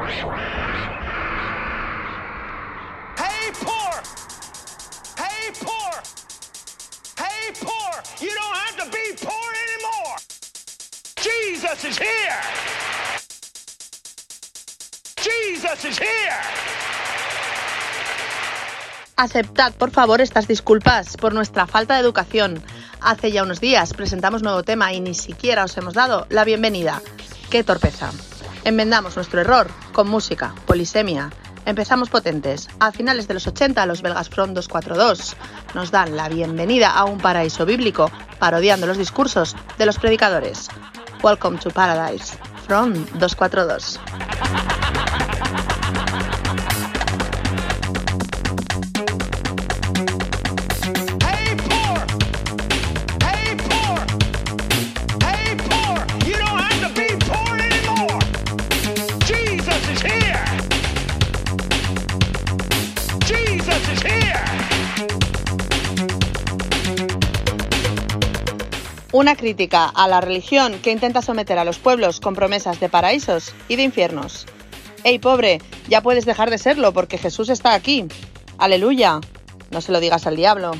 Hey, poor! Hey, poor! Hey, poor! You don't have to be poor anymore! Jesus is here! Jesus is here! Aceptad, por favor, estas disculpas por nuestra falta de educación. Hace ya unos días presentamos nuevo tema y ni siquiera os hemos dado la bienvenida. ¡Qué torpeza! Enmendamos nuestro error con música, polisemia. Empezamos potentes. A finales de los 80, los belgas Front 242 nos dan la bienvenida a un paraíso bíblico, parodiando los discursos de los predicadores. Welcome to Paradise, Front 242. Una crítica a la religión que intenta someter a los pueblos con promesas de paraísos y de infiernos. ¡Ey, pobre! Ya puedes dejar de serlo porque Jesús está aquí. ¡Aleluya! No se lo digas al diablo.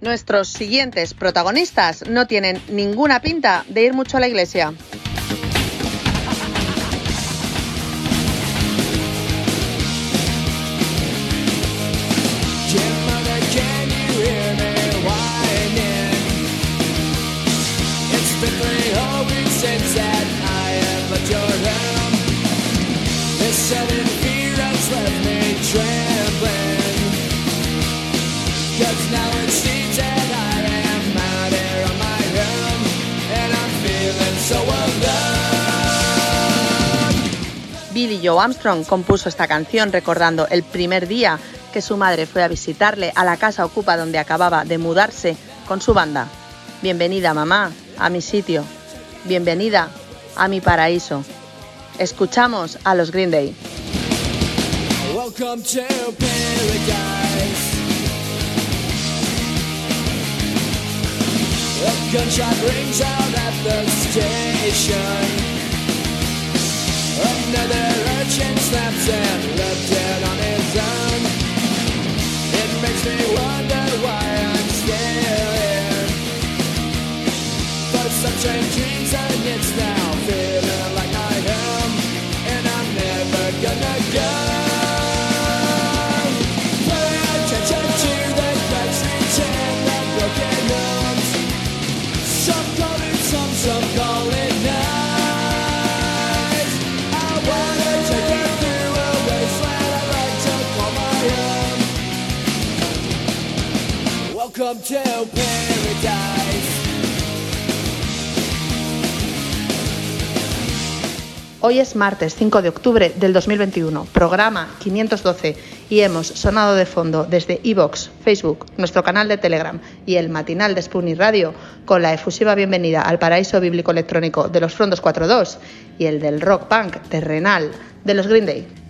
Nuestros siguientes protagonistas no tienen ninguna pinta de ir mucho a la iglesia. Billy Joe Armstrong compuso esta canción recordando el primer día que su madre fue a visitarle a la casa ocupa donde acababa de mudarse con su banda. Bienvenida mamá a mi sitio. Bienvenida a mi paraíso. Escuchamos a los Green Day. Another urchin snaps and left dead on his own. Hoy es martes 5 de octubre del 2021, programa 512 y hemos sonado de fondo desde iVox, Facebook, nuestro canal de Telegram y el matinal de Spoonie Radio con la efusiva bienvenida al paraíso bíblico electrónico de los Frondos 42 y el del rock punk terrenal de los Green Day.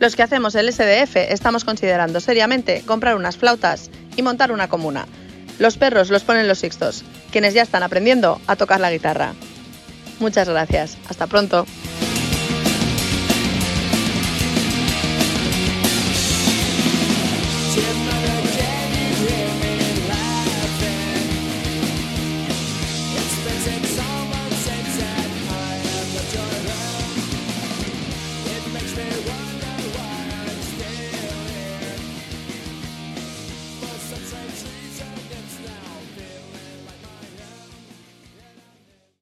Los que hacemos el SDF estamos considerando seriamente comprar unas flautas y montar una comuna. Los perros los ponen los sixtos, quienes ya están aprendiendo a tocar la guitarra. Muchas gracias. Hasta pronto.